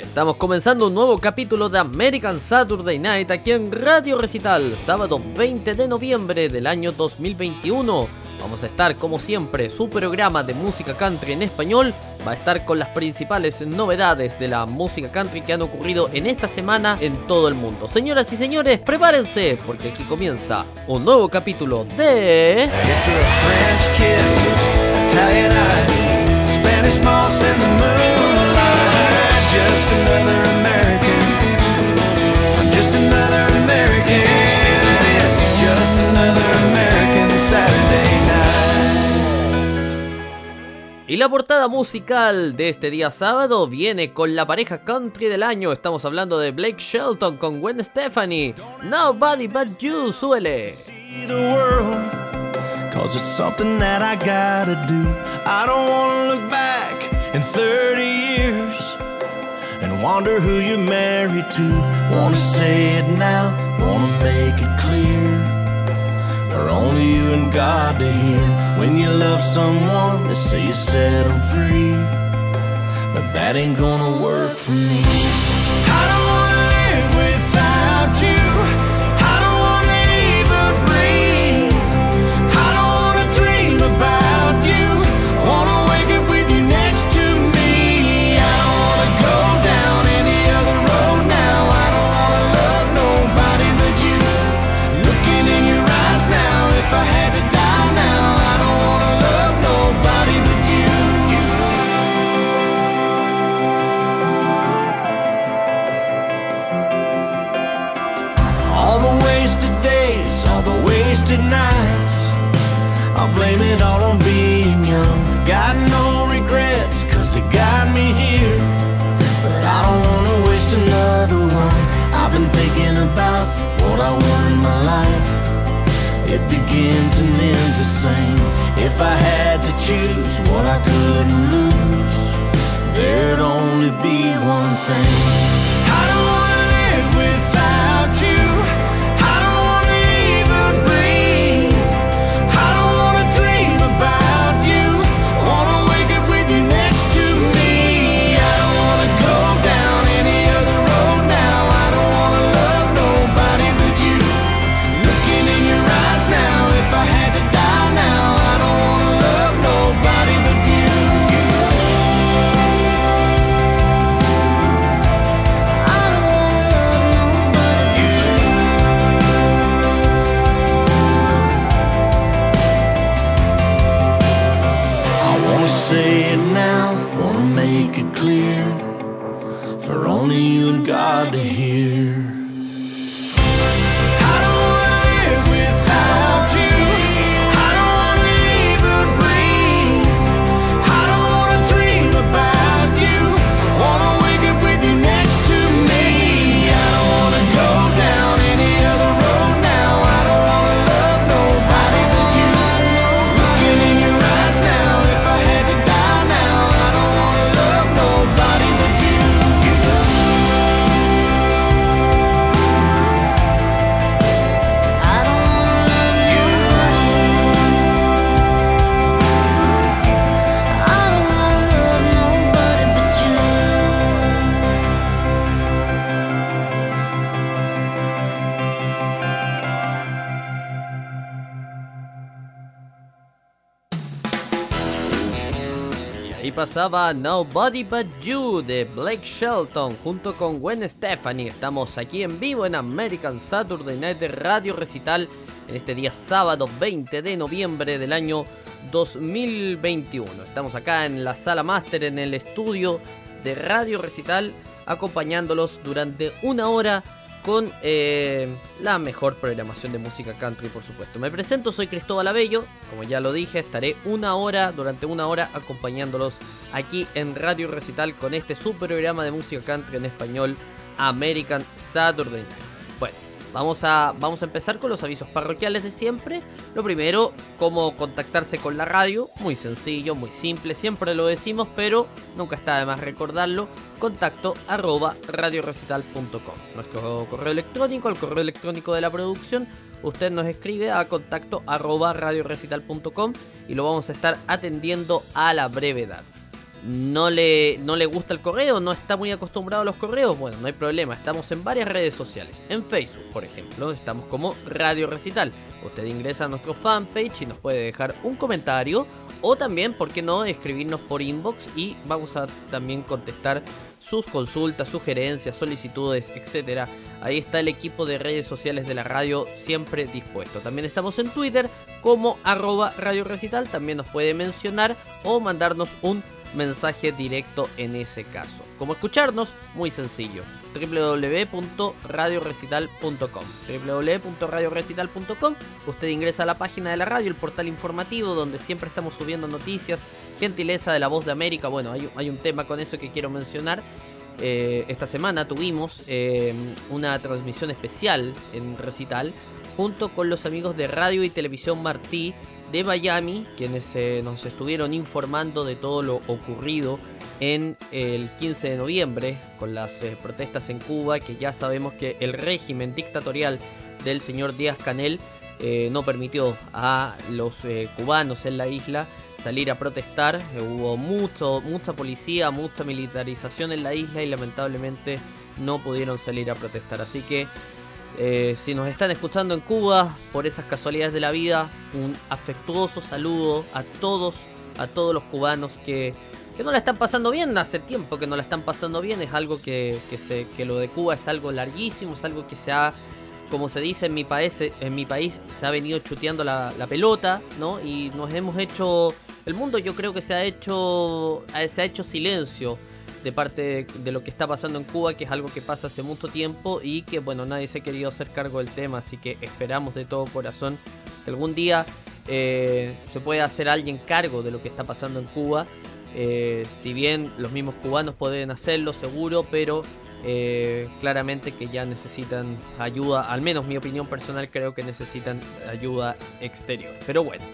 Estamos comenzando un nuevo capítulo de American Saturday Night aquí en Radio Recital, sábado 20 de noviembre del año 2021. Vamos a estar, como siempre, su programa de música country en español va a estar con las principales novedades de la música country que han ocurrido en esta semana en todo el mundo. Señoras y señores, prepárense porque aquí comienza un nuevo capítulo de... It's a just another American. I'm just another American. It's just another American Saturday night. Y la portada musical de este día sábado viene con la pareja country del año. Estamos hablando de Blake Shelton con Gwen Stefani. Nobody but you, suele. Cause it's something that I gotta do. I don't wanna look back in 30 years and wonder who you're married to. Wanna say it now, wanna make it clear. For only you and God to hear When you love someone, they say you set them free But that ain't gonna work for me begins and ends the same. If I had to choose what I couldn't lose There'd only be one thing pasaba Nobody But You de Blake Shelton junto con Gwen Stefani. Estamos aquí en vivo en American Saturday Night Radio Recital en este día sábado 20 de noviembre del año 2021. Estamos acá en la sala máster en el estudio de Radio Recital acompañándolos durante una hora con eh, la mejor programación de música country, por supuesto. Me presento, soy Cristóbal Abello, como ya lo dije, estaré una hora, durante una hora, acompañándolos aquí en Radio Recital con este super programa de música country en español, American Saturday Night. Vamos a, vamos a empezar con los avisos parroquiales de siempre. Lo primero, cómo contactarse con la radio. Muy sencillo, muy simple, siempre lo decimos, pero nunca está de más recordarlo. Contacto arroba radiorecital.com. Nuestro correo electrónico, el correo electrónico de la producción. Usted nos escribe a contacto arroba radiorecital.com y lo vamos a estar atendiendo a la brevedad. No le, no le gusta el correo, no está muy acostumbrado a los correos, bueno, no hay problema, estamos en varias redes sociales. En Facebook, por ejemplo, estamos como Radio Recital. Usted ingresa a nuestro fanpage y nos puede dejar un comentario o también, ¿por qué no?, escribirnos por inbox y vamos a también contestar sus consultas, sugerencias, solicitudes, etc. Ahí está el equipo de redes sociales de la radio siempre dispuesto. También estamos en Twitter como arroba Radio Recital, también nos puede mencionar o mandarnos un mensaje directo en ese caso. ¿Cómo escucharnos? Muy sencillo. www.radiorecital.com www.radiorecital.com Usted ingresa a la página de la radio, el portal informativo, donde siempre estamos subiendo noticias, gentileza de la voz de América. Bueno, hay, un tema con eso que quiero mencionar. Eh, esta semana tuvimos eh, una transmisión especial en Recital junto con los amigos de Radio y Televisión Martí de Miami, quienes eh, nos estuvieron informando de todo lo ocurrido en el 15 de noviembre con las eh, protestas en Cuba, que ya sabemos que el régimen dictatorial del señor Díaz Canel eh, no permitió a los cubanos en la isla salir a protestar. hubo mucho, mucha policía, mucha militarización en la isla y lamentablemente no pudieron salir a protestar. Así que eh, si nos están escuchando en Cuba, por esas casualidades de la vida, un afectuoso saludo a todos, a todos los cubanos que, que no la están pasando bien, hace tiempo que no la están pasando bien, es algo que, que, que lo de Cuba es algo larguísimo, es algo que se ha, como se dice en mi país, en mi país se ha venido chuteando la, la pelota, ¿no? Y nos hemos hecho, el mundo yo creo que se ha hecho, se ha hecho silencio de parte de, lo que está pasando en Cuba, que es algo que pasa hace mucho tiempo y que, bueno, nadie se ha querido hacer cargo del tema, así que esperamos de todo corazón que algún día eh, se pueda hacer alguien cargo de lo que está pasando en Cuba. Eh, si bien los mismos cubanos pueden hacerlo, seguro, pero eh, claramente que ya necesitan ayuda, al menos mi opinión personal creo que necesitan ayuda exterior. Pero bueno.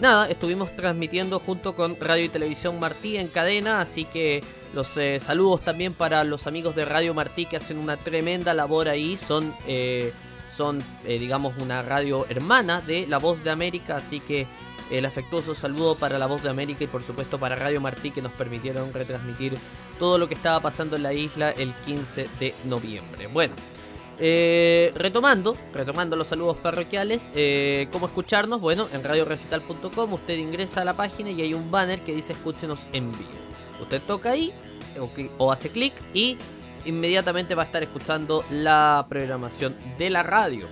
Nada, estuvimos transmitiendo junto con Radio y Televisión Martí en cadena, así que los eh, saludos también para los amigos de Radio Martí que hacen una tremenda labor ahí. Son, eh, son eh, digamos, una radio hermana de La Voz de América. Así que el afectuoso saludo para La Voz de América y por supuesto para Radio Martí que nos permitieron retransmitir todo lo que estaba pasando en la isla el 15 de noviembre. Bueno. Retomando, retomando los saludos parroquiales, ¿cómo escucharnos? Bueno, en radiorecital.com usted ingresa a la página y hay un banner que dice escúchenos en vivo. Usted toca ahí o, hace clic y inmediatamente va a estar escuchando la programación de la radio.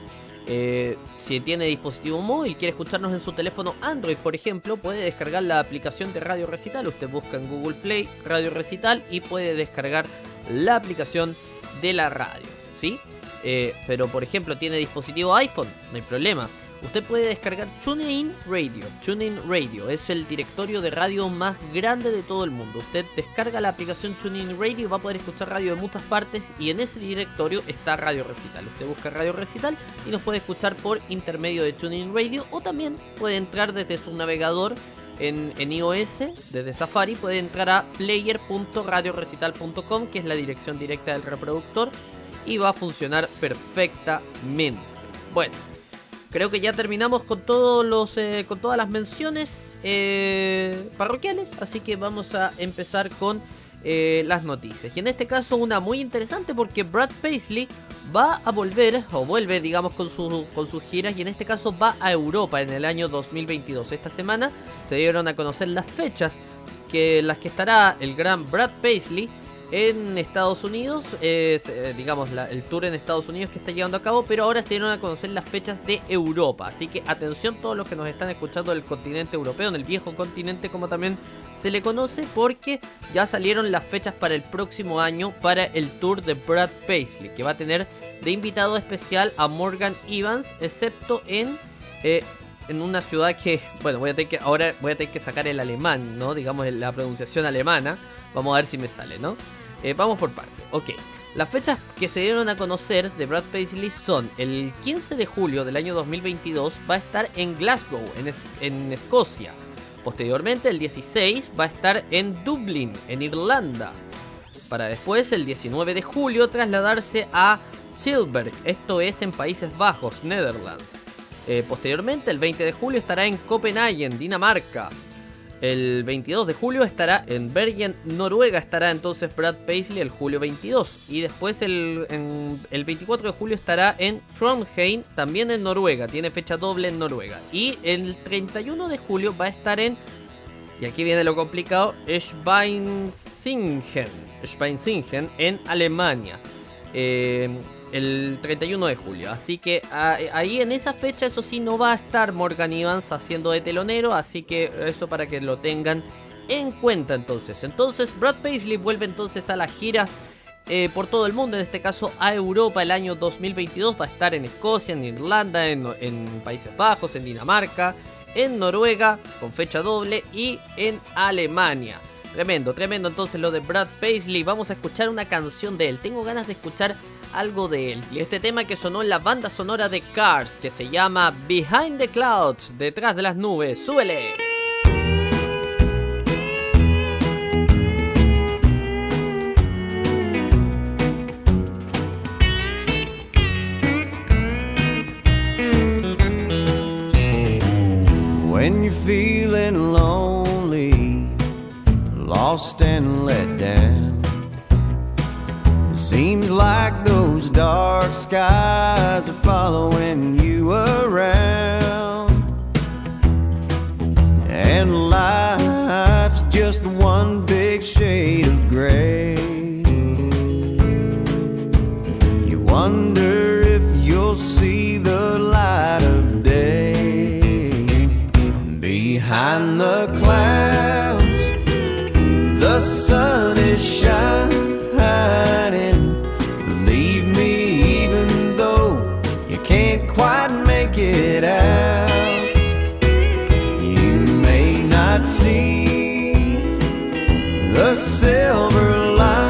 Eh, si tiene dispositivo móvil, quiere escucharnos en su teléfono Android, por ejemplo, puede descargar la aplicación de Radio Recital. Usted busca en Google Play Radio Recital y puede descargar la aplicación de la radio. ¿sí? Eh, pero, por ejemplo, tiene dispositivo iPhone, no hay problema usted puede descargar TuneIn Radio. TuneIn Radio es el directorio de radio más grande de todo el mundo. Usted descarga la aplicación TuneIn Radio va a poder escuchar radio de muchas partes y en ese directorio está Radio Recital. Usted busca Radio Recital y nos puede escuchar por intermedio de TuneIn Radio o también puede entrar desde su navegador en, en, iOS, desde Safari, puede entrar a player.radiorecital.com, que es la dirección directa del reproductor, y va a funcionar perfectamente. Bueno, Creo que ya terminamos con todos los eh, con todas las menciones eh, parroquiales, así que vamos a empezar con eh, las noticias. Y en este caso una muy interesante porque Brad Paisley va a volver, o vuelve digamos con, su, con sus giras, y en este caso va a Europa en el año 2022. Esta semana se dieron a conocer las fechas que las que estará el gran Brad Paisley en Estados Unidos, eh, digamos el tour en Estados Unidos que está llevando a cabo, pero ahora se dieron a conocer las fechas de Europa, así que atención todos los que nos están escuchando del continente europeo, en el viejo continente como también se le conoce, porque ya salieron las fechas para el próximo año para el tour de Brad Paisley, que va a tener de invitado especial a Morgan Evans, excepto en... Eh, en una ciudad que, bueno, voy a tener que, ahora voy a tener que sacar el alemán, ¿no? Digamos la pronunciación alemana. Vamos a ver si me sale, ¿no? Eh, vamos por parte. Ok. Las fechas que se dieron a conocer de Brad Paisley son el 15 de julio del año 2022 va a estar en Glasgow, en, en Escocia. Posteriormente, el 16 va a estar en Dublín, en Irlanda. Para después, el 19 de julio, trasladarse a Tilburg, esto es en Países Bajos, Netherlands. Eh, posteriormente, el 20 de julio estará en Copenhague, Dinamarca. El 22 de julio estará en Bergen, Noruega. Estará entonces Brad Paisley el julio 22. Y después el, el 24 de julio estará en Trondheim, también en Noruega. Tiene fecha doble en Noruega. Y el 31 de julio va a estar en, y aquí viene lo complicado, Schweinzingen. Schweinzingen en Alemania. Eh, el 31 de julio. Así que ah, ahí en esa fecha, eso sí, no va a estar Morgan Evans haciendo de telonero. Así que eso para que lo tengan en cuenta entonces. Entonces, Brad Paisley vuelve entonces a las giras. Eh, por todo el mundo, en este caso a Europa el año 2022 va a estar en Escocia, en Irlanda, en Países Bajos, en Dinamarca, en Noruega con fecha doble y en Alemania. Tremendo, tremendo entonces lo de Brad Paisley. Vamos a escuchar una canción de él. Tengo ganas de escuchar algo de él. Y este tema que sonó en la banda sonora de Cars, que se llama Behind the Clouds, detrás de las nubes. ¡Súbele! When you're feeling lonely, lost and let. Seems like those dark skies are following you around. And life's just one big shade of gray. You wonder if you'll see the light of day behind the clouds. The sun is shining it out, you may not see the silver lining,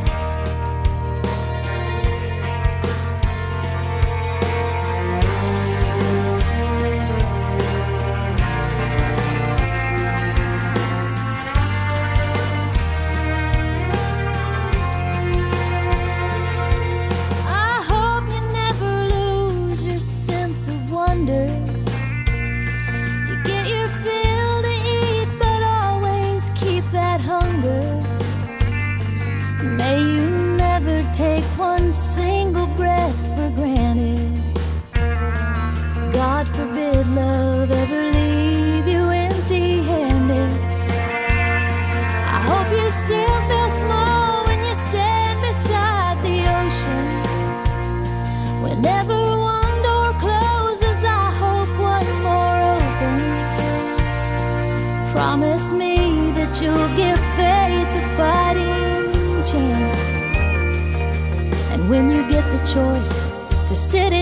to sit in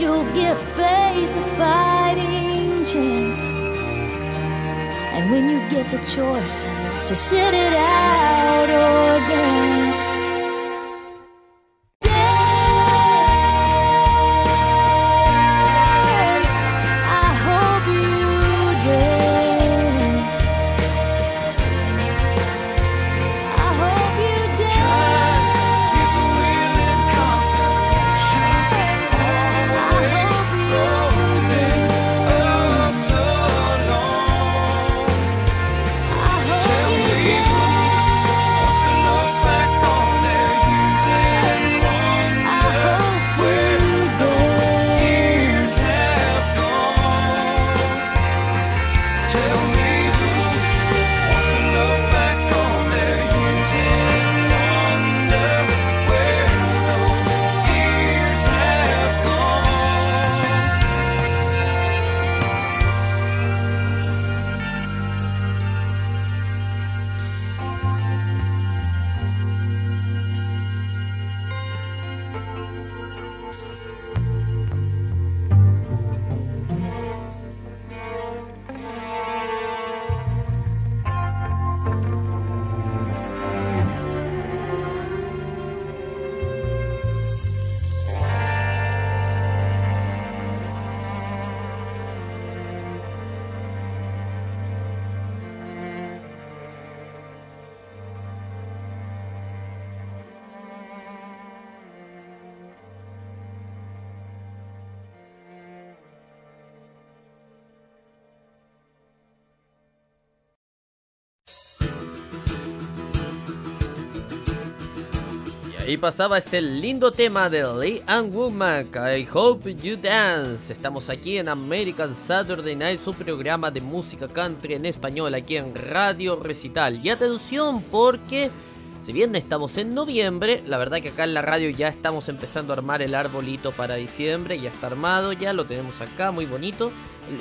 you'll give faith a fighting chance. And when you get the choice to sit it out or dance. Ahí pasaba ese lindo tema de Lee and Womack, I Hope You Dance. Estamos aquí en American Saturday Night, su programa de música country en español aquí en Radio Recital. Y atención porque si bien estamos en noviembre, la verdad que acá en la radio ya estamos empezando a armar el arbolito para diciembre, ya está armado, ya lo tenemos acá, muy bonito.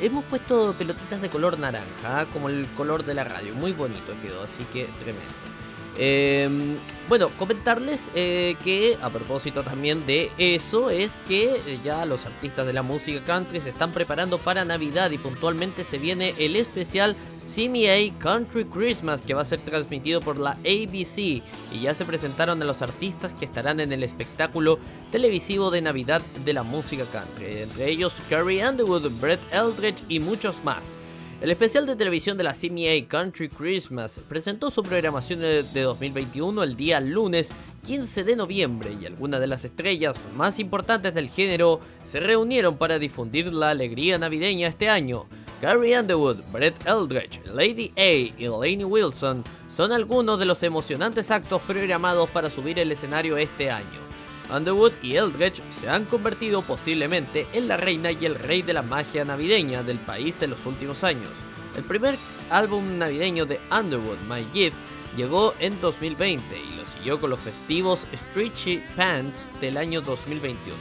Hemos puesto pelotitas de color naranja, como el color de la radio, muy bonito quedó, así que tremendo. Em, bueno, comentarles eh, que a propósito también de eso es que eh, ya los artistas de la música country se están preparando para Navidad y puntualmente se viene el especial CMA Country Christmas que va a ser transmitido por la ABC y ya se presentaron a los artistas que estarán en el espectáculo televisivo de Navidad de la música country, entre ellos Carrie Underwood, Brett Eldridge y muchos más. El especial de televisión de la CMA Country Christmas presentó su programación de 2021 el día lunes 15 de noviembre y algunas de las estrellas más importantes del género se reunieron para difundir la alegría navideña este año. Gary Underwood, Brett Eldridge, Lady A y Lainey Wilson son algunos de los emocionantes actos programados para subir el escenario este año. Underwood y Eldridge se han convertido posiblemente en la reina y el rey de la magia navideña del país en los últimos años. El primer álbum navideño de Underwood, My Gift, llegó en 2020 y lo siguió con los festivos Stretchy Pants del año 2021.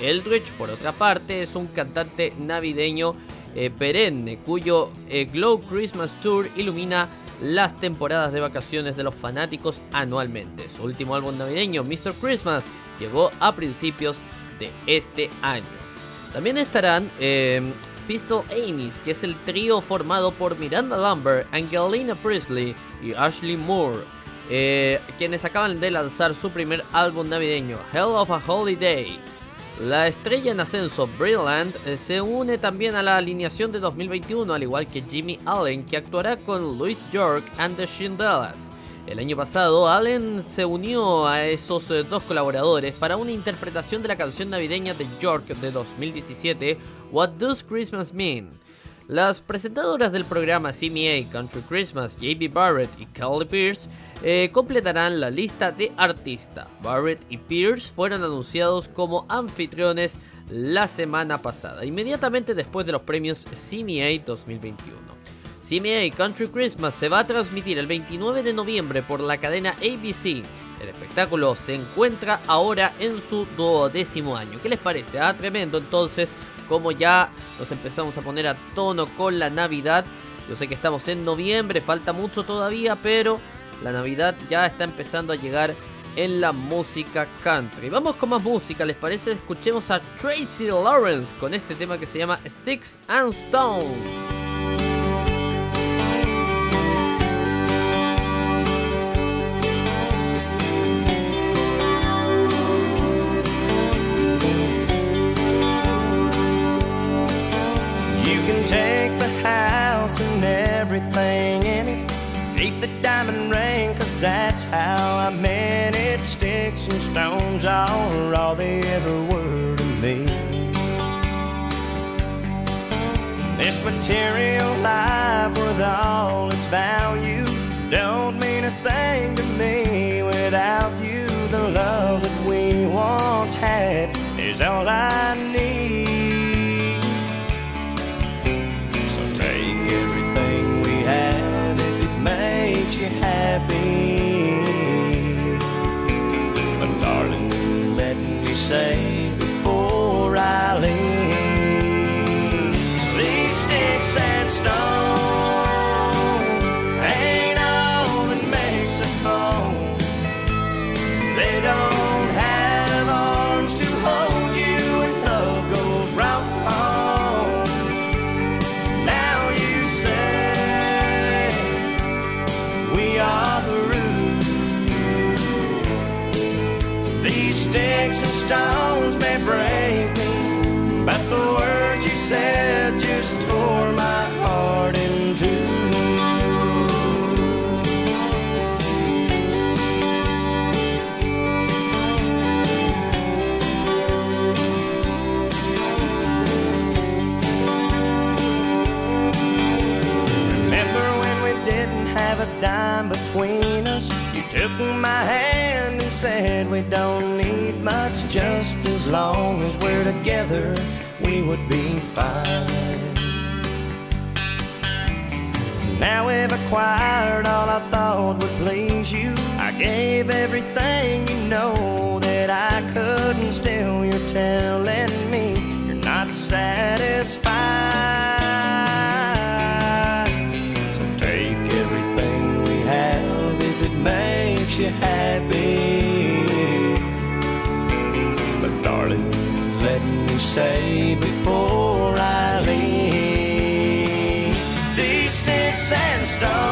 Eldridge, por otra parte, es un cantante navideño eh, perenne cuyo eh, Glow Christmas Tour ilumina las temporadas de vacaciones de los fanáticos anualmente. Su último álbum navideño, Mr. Christmas, llegó a principios de este año. También estarán eh, Pistol Amy's, que es el trío formado por Miranda Lambert, Angelina Presley y Ashley Moore, eh, quienes acaban de lanzar su primer álbum navideño, Hell of a Holiday. La estrella en ascenso Brilliant eh, se une también a la alineación de 2021, al igual que Jimmy Allen, que actuará con Louis York and the Shindellas. El año pasado, Allen se unió a esos eh, dos colaboradores para una interpretación de la canción navideña de York de 2017, What Does Christmas Mean? Las presentadoras del programa CMA Country Christmas, JB Barrett y Kelly Pierce, eh, completarán la lista de artistas. Barrett y Pierce fueron anunciados como anfitriones la semana pasada, inmediatamente después de los premios CMA 2021. CMA Country Christmas se va a transmitir el 29 de noviembre por la cadena ABC. El espectáculo se encuentra ahora en su duodécimo año. ¿Qué les parece? Ah, tremendo. Entonces, como ya nos empezamos a poner a tono con la Navidad. Yo sé que estamos en noviembre, falta mucho todavía, pero la Navidad ya está empezando a llegar en la música country. Vamos con más música, ¿les parece? Escuchemos a Tracy Lawrence con este tema que se llama Sticks and Stones. All they ever were to me. This material life between us. You took my hand and said we don't need much, just as long as we're together, we would be fine. Now we've acquired all I thought would please you. I gave everything you know that I could, and still you're telling me you're not satisfied. say before I leave. These sticks and stones.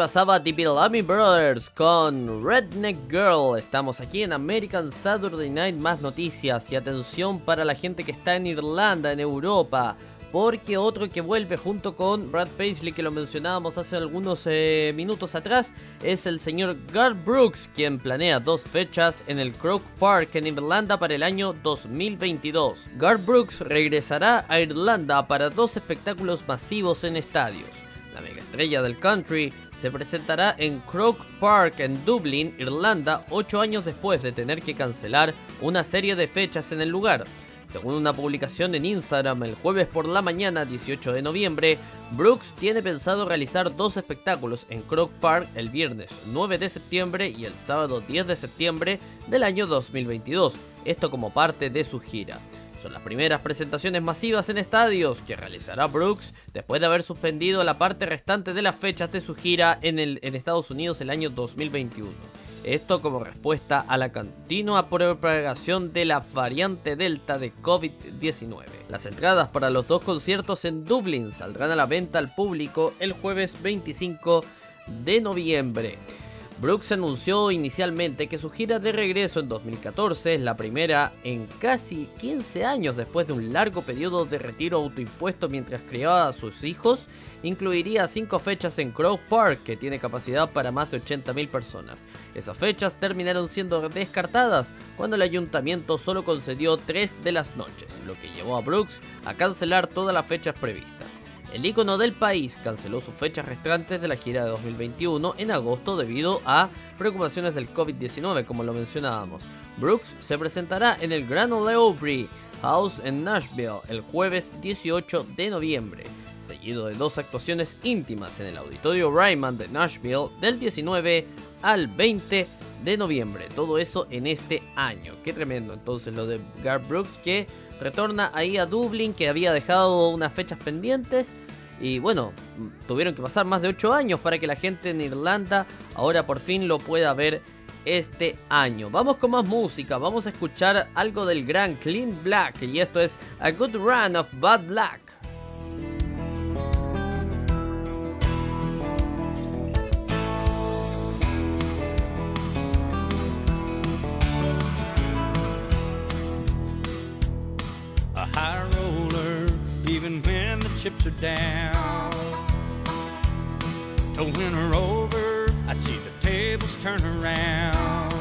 Pasaba The Bellamy Brothers con Redneck Girl. Estamos aquí en American Saturday Night. Más noticias y atención para la gente que está en Irlanda, en Europa. Porque otro que vuelve junto con Brad Paisley, que lo mencionábamos hace algunos eh, minutos atrás, es el señor Garth Brooks, quien planea dos fechas en el Croke Park en Irlanda para el año 2022. Garth Brooks regresará a Irlanda para dos espectáculos masivos en estadios. La mega estrella del country se presentará en Croke Park en Dublín, Irlanda, ocho años después de tener que cancelar una serie de fechas en el lugar. Según una publicación en Instagram el jueves por la mañana 18 de noviembre, Brooks tiene pensado realizar dos espectáculos en Croke Park el viernes 9 de septiembre y el sábado 10 de septiembre del año 2022, esto como parte de su gira. Son las primeras presentaciones masivas en estadios que realizará Brooks después de haber suspendido la parte restante de las fechas de su gira en, Estados Unidos el año 2021. Esto como respuesta a la continua propagación de la variante Delta de COVID-19. Las entradas para los dos conciertos en Dublín saldrán a la venta al público el jueves 25 de noviembre. Brooks anunció inicialmente que su gira de regreso en 2014 es la primera en casi 15 años después de un largo periodo de retiro autoimpuesto mientras criaba a sus hijos, incluiría 5 fechas en Crow Park que tiene capacidad para más de 80.000 personas. Esas fechas terminaron siendo descartadas cuando el ayuntamiento solo concedió 3 de las noches, lo que llevó a Brooks a cancelar todas las fechas previstas. El ícono del país canceló sus fechas restantes de la gira de 2021 en agosto debido a preocupaciones del COVID-19, como lo mencionábamos. Brooks se presentará en el Grand Ole Opry House en Nashville el jueves 18 de noviembre, seguido de dos actuaciones íntimas en el Auditorio Ryman de Nashville del 19 al 20 de noviembre. Todo eso en este año. Qué tremendo entonces lo de Garth Brooks que retorna ahí a Dublín, que había dejado unas fechas pendientes. Y bueno, tuvieron que pasar más de 8 años para que la gente en Irlanda ahora por fin lo pueda ver este año. Vamos con más música, vamos a escuchar algo del gran Clean Black y esto es A Good Run of Bad Black. Chips are down. To win her over, I'd see the tables turn around.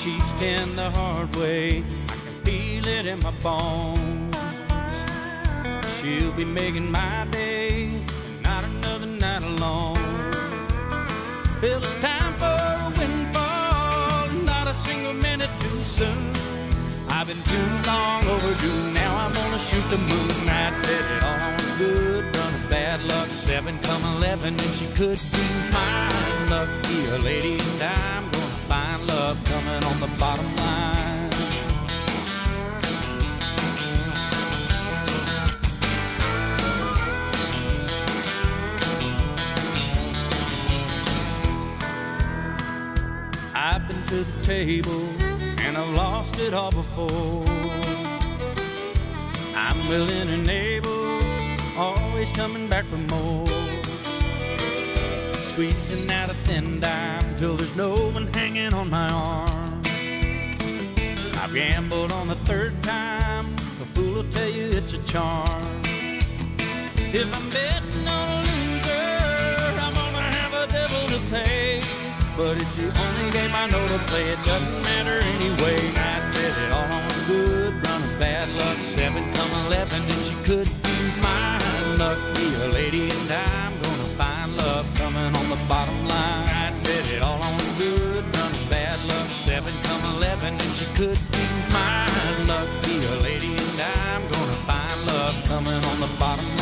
She's ten the hard way, I can feel it in my bones. She'll be making my day, not another night alone. It's time for a windfall, not a single minute too soon. I've been too long overdue. Now I'm gonna shoot the moon. I bet it all on a good run of bad luck. Seven come eleven, and she could be mine. Lucky a lady, and I'm gonna find love coming on the bottom line. I've been to the table and I've lost it all before. I'm willing and able, always coming back for more. Squeezing out a thin dime till there's no one hanging on my arm. I've gambled on the third time, a fool will tell you it's a charm. If I'm betting on a loser, I'm gonna have a devil to pay. But it's the only game I know to play. It doesn't matter anyway. I bet it all on good run of bad luck. Seven come eleven, and she could be mine. Lucky a lady, and I'm gonna find love coming on the bottom line. I bet it all on good run of bad luck. Seven come eleven, and she could be mine. Lucky a lady, and I'm gonna find love coming on the bottom line.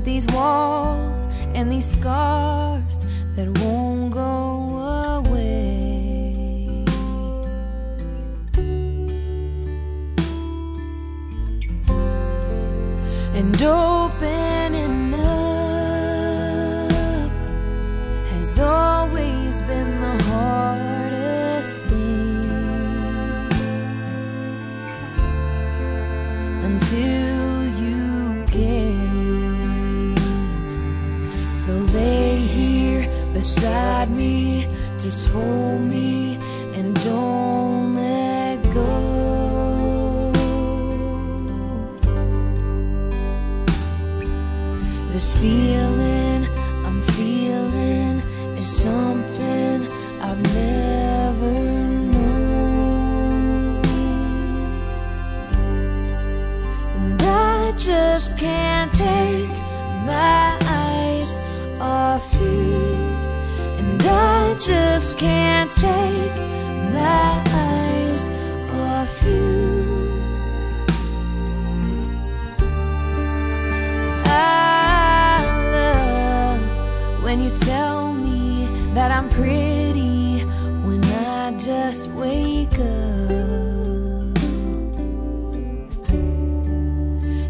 With these walls and these scars just wake up.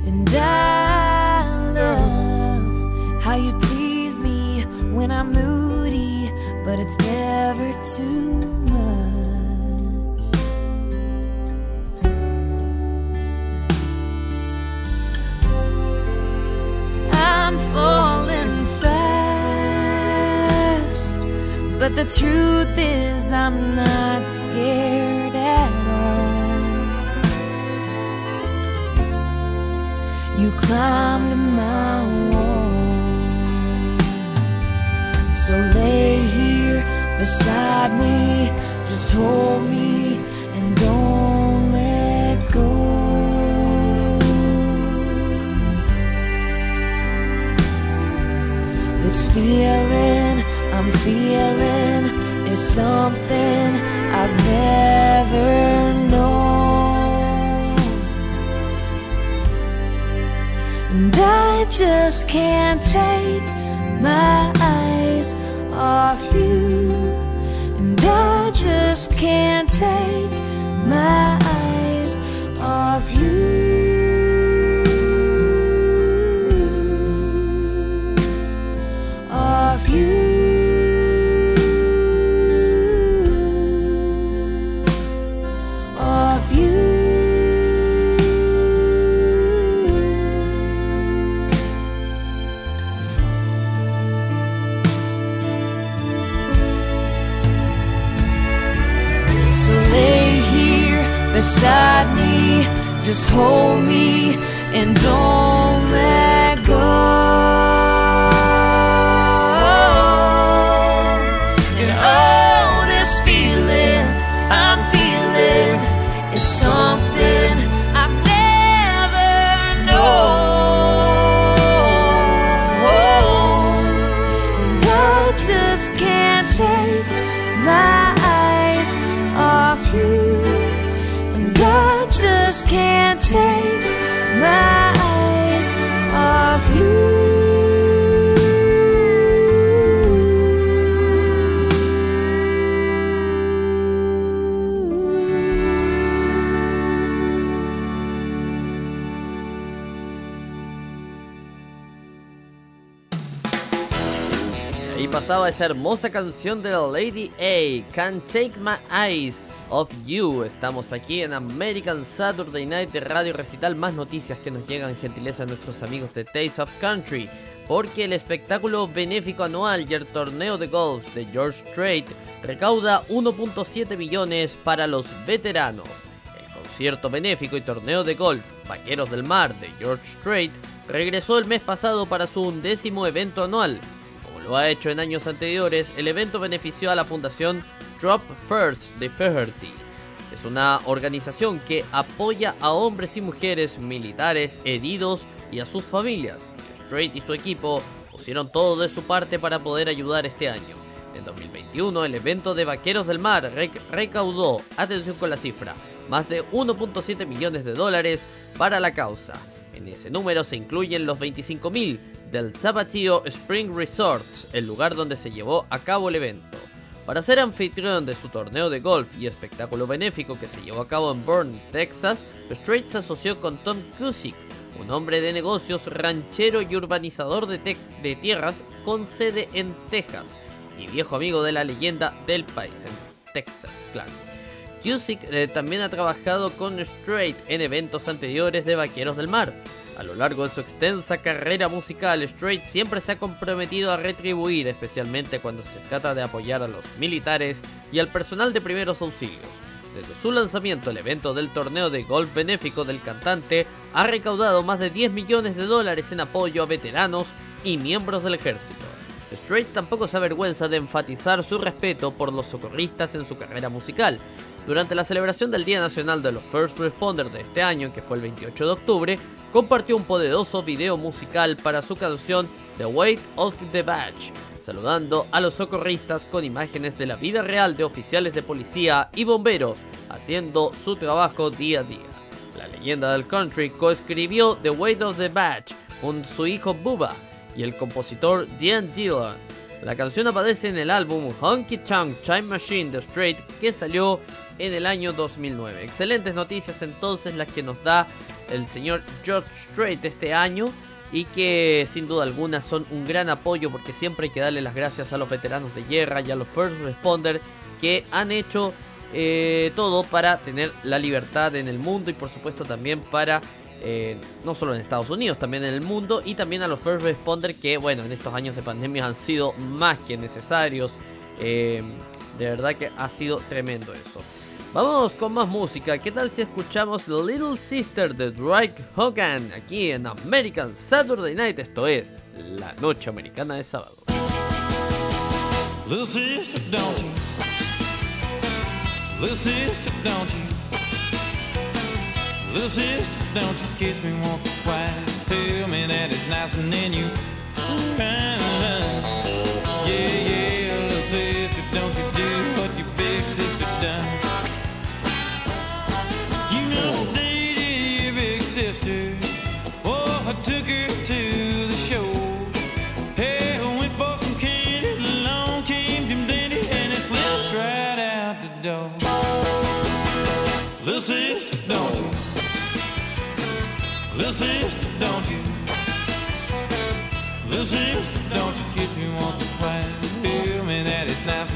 And I love how you tease me when I'm moody, but it's never too much. I'm falling fast. But the truth is, I'm not scared at all. You climbed my walls. So lay here beside me, just hold me and don't let go. This feeling I'm feeling something I've never known. And I just can't take my eyes off you. And I just can't take my eyes off you beside me, just hold me and don't let pasaba esa hermosa canción de la Lady A, Can't Take My Eyes of You. Estamos aquí en American Saturday Night Radio Recital. Más noticias que nos llegan, gentileza de nuestros amigos de Taste of Country. porque el espectáculo benéfico anual y el torneo de golf de George Strait recauda 1.7 millones para los veteranos. El concierto benéfico y torneo de golf Vaqueros del Mar de George Strait regresó el mes pasado para su undécimo evento anual. Lo ha hecho en años anteriores, el evento benefició a la fundación Drop First de Faherty. Es una organización que apoya a hombres y mujeres militares heridos y a sus familias. Strait y su equipo pusieron todo de su parte para poder ayudar este año. En 2021, el evento de Vaqueros del Mar recaudó, atención con la cifra, más de 1.7 millones de dólares para la causa. En ese número se incluyen los 25.000 del Tapatio Spring Resort, el lugar donde se llevó a cabo el evento. Para ser anfitrión de su torneo de golf y espectáculo benéfico que se llevó a cabo en Bourne, Texas, Strait se asoció con Tom Cusick, un hombre de negocios, ranchero y urbanizador de, de tierras con sede en Texas y viejo amigo de la leyenda del país, en Texas, claro. Cusick eh, también ha trabajado con Strait en eventos anteriores de Vaqueros del Mar. A lo largo de su extensa carrera musical, Strait siempre se ha comprometido a retribuir, especialmente cuando se trata de apoyar a los militares y al personal de primeros auxilios. Desde su lanzamiento, el evento del torneo de golf benéfico del cantante ha recaudado más de 10 millones de dólares en apoyo a veteranos y miembros del ejército. Strait tampoco se avergüenza de enfatizar su respeto por los socorristas en su carrera musical. Durante la celebración del Día Nacional de los First Responders de este año, que fue el 28 de octubre, compartió un poderoso video musical para su canción The Weight of the Badge, saludando a los socorristas con imágenes de la vida real de oficiales de policía y bomberos haciendo su trabajo día a día. La leyenda del country coescribió The Weight of the Badge con su hijo Bubba y el compositor Diane Dillon. La canción aparece en el álbum Honky Tonk Time Machine de Straight que salió en el año 2009. Excelentes noticias entonces las que nos da el señor George Strait este año y que sin duda alguna son un gran apoyo porque siempre hay que darle las gracias a los veteranos de guerra y a los first responders que han hecho eh, todo para tener la libertad en el mundo y por supuesto también para eh, no solo en Estados Unidos, también en el mundo y también a los first responders que bueno en estos años de pandemia han sido más que necesarios. Eh, de verdad que ha sido tremendo eso. Vamos con más música. ¿Qué tal si escuchamos Little Sister de Drake Hogan aquí en American Saturday Night? Esto es la noche americana de sábado. Little sister, don't you? Little sister, don't you? Little sister, don't you kiss me once twice? Tell me that it's nice and then you. Don't you? Sister, don't you kiss me once or twice? Tell me that it's nice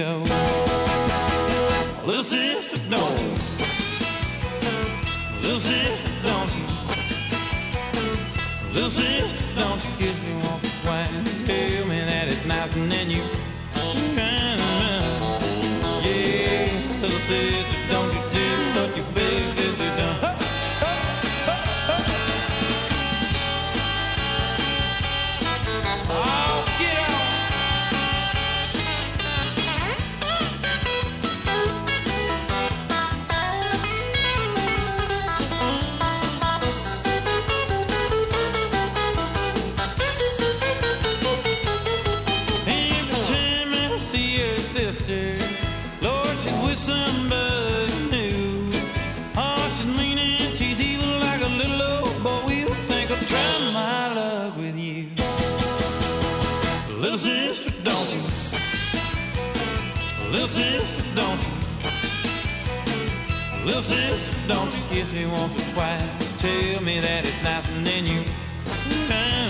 your. Little sister, don't you? Little sister, don't you? Little sister, don't you kiss me once or twice? Tell me that it's nice and then you.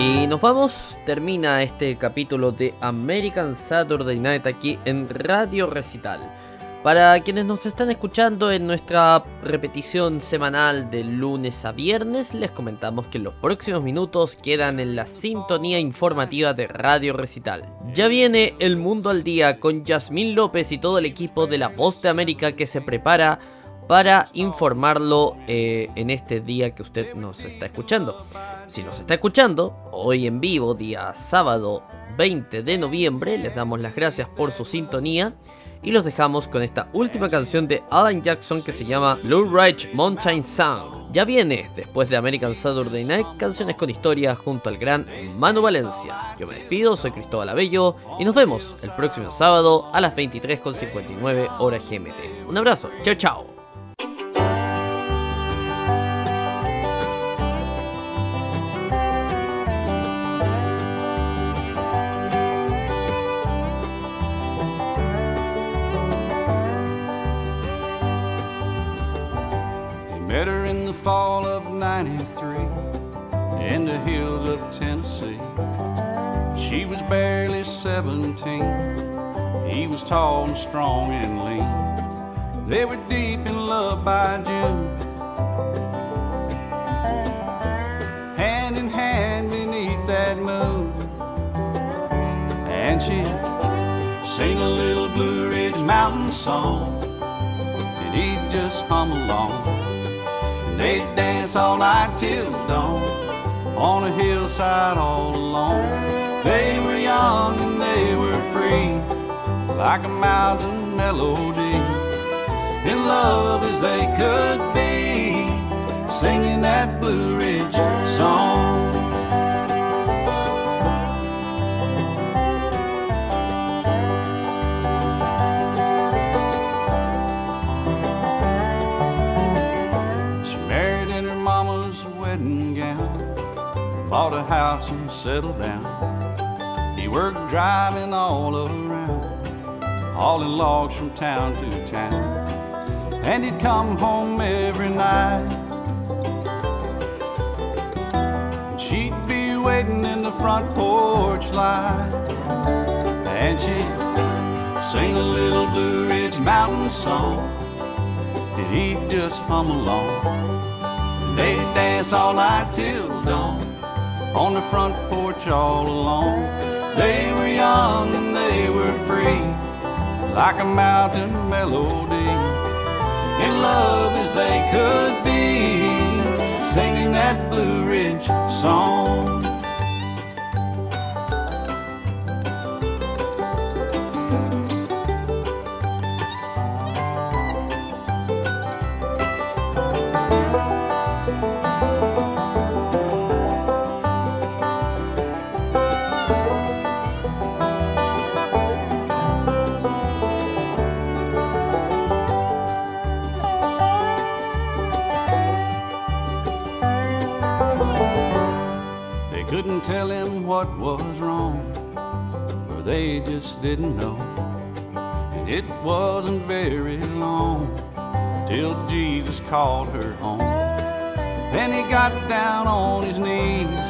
Y nos vamos, termina este capítulo de American Saturday Night aquí en Radio Recital. Para quienes nos están escuchando en nuestra repetición semanal de lunes a viernes, les comentamos que los próximos minutos quedan en la sintonía informativa de Radio Recital. Ya viene El Mundo al Día con Yasmín López y todo el equipo de La Voz de América que se prepara para informarlo eh, en este día que usted nos está escuchando. Si nos está escuchando, hoy en vivo, día sábado 20 de noviembre, les damos las gracias por su sintonía y los dejamos con esta última canción de Alan Jackson que se llama Blue Ridge Mountain Song. Ya viene, después de American Saturday Night, canciones con historia junto al gran Manu Valencia. Yo me despido, soy Cristóbal Abello y nos vemos el próximo sábado a las 23.59 hora GMT. Un abrazo, chao chao. The fall of 93 in the hills of Tennessee. She was barely 17. He was tall and strong and lean. They were deep in love by June. Hand in hand beneath that moon. And she'd sing a little Blue Ridge Mountain song. And he'd just hum along. They'd dance all night till dawn on a hillside all alone. They were young and they were free, like a mountain melody. In love as they could be, singing that Blue Ridge song. House and settled down. He worked driving all around, hauling logs from town to town. And he'd come home every night. And she'd be waiting in the front porch light. And she'd sing a little Blue Ridge Mountain song and he'd just hum along. And they'd dance all night till dawn on the front porch all alone. They were young and they were free, like a mountain melody. In love as they could be, singing that Blue Ridge song. What was wrong, or they just didn't know. And it wasn't very long till Jesus called her home. Then he got down on his knees,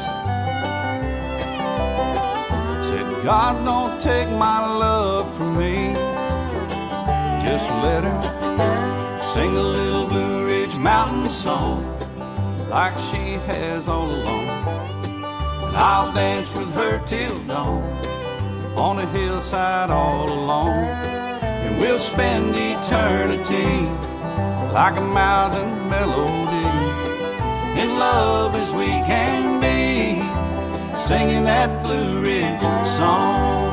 said, God, don't take my love from me. Just let her sing a little Blue Ridge Mountain song like she has all along. I'll dance with her till dawn on a hillside all alone. And we'll spend eternity like a mountain melody in love as we can be, singing that Blue Ridge song.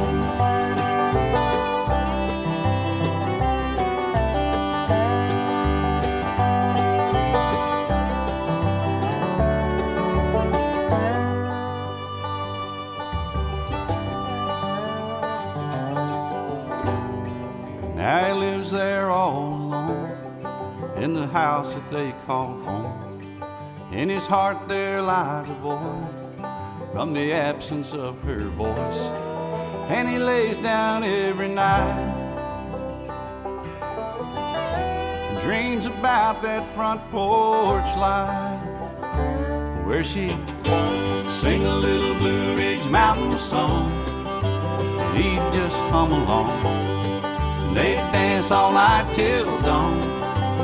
House that they call home. In his heart there lies a void from the absence of her voice. And he lays down every night and dreams about that front porch light where she sing a little Blue Ridge Mountain song and he'd just hum along. They'd dance all night till dawn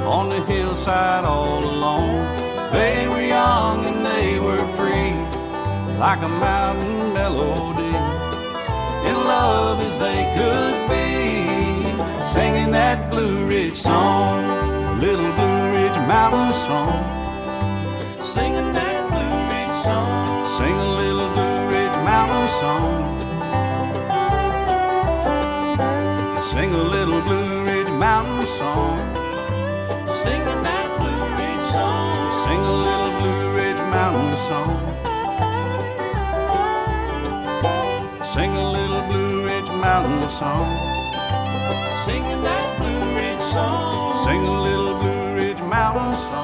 on the hillside all alone. They were young and they were free, like a mountain melody. In love as they could be, singing that Blue Ridge song, a little Blue Ridge mountain song. Singing that Blue Ridge song, sing a little Blue Ridge mountain song. Sing a little Blue Ridge mountain song. Mountain song. Singing that Blue Ridge song. Sing a little Blue Ridge mountain song.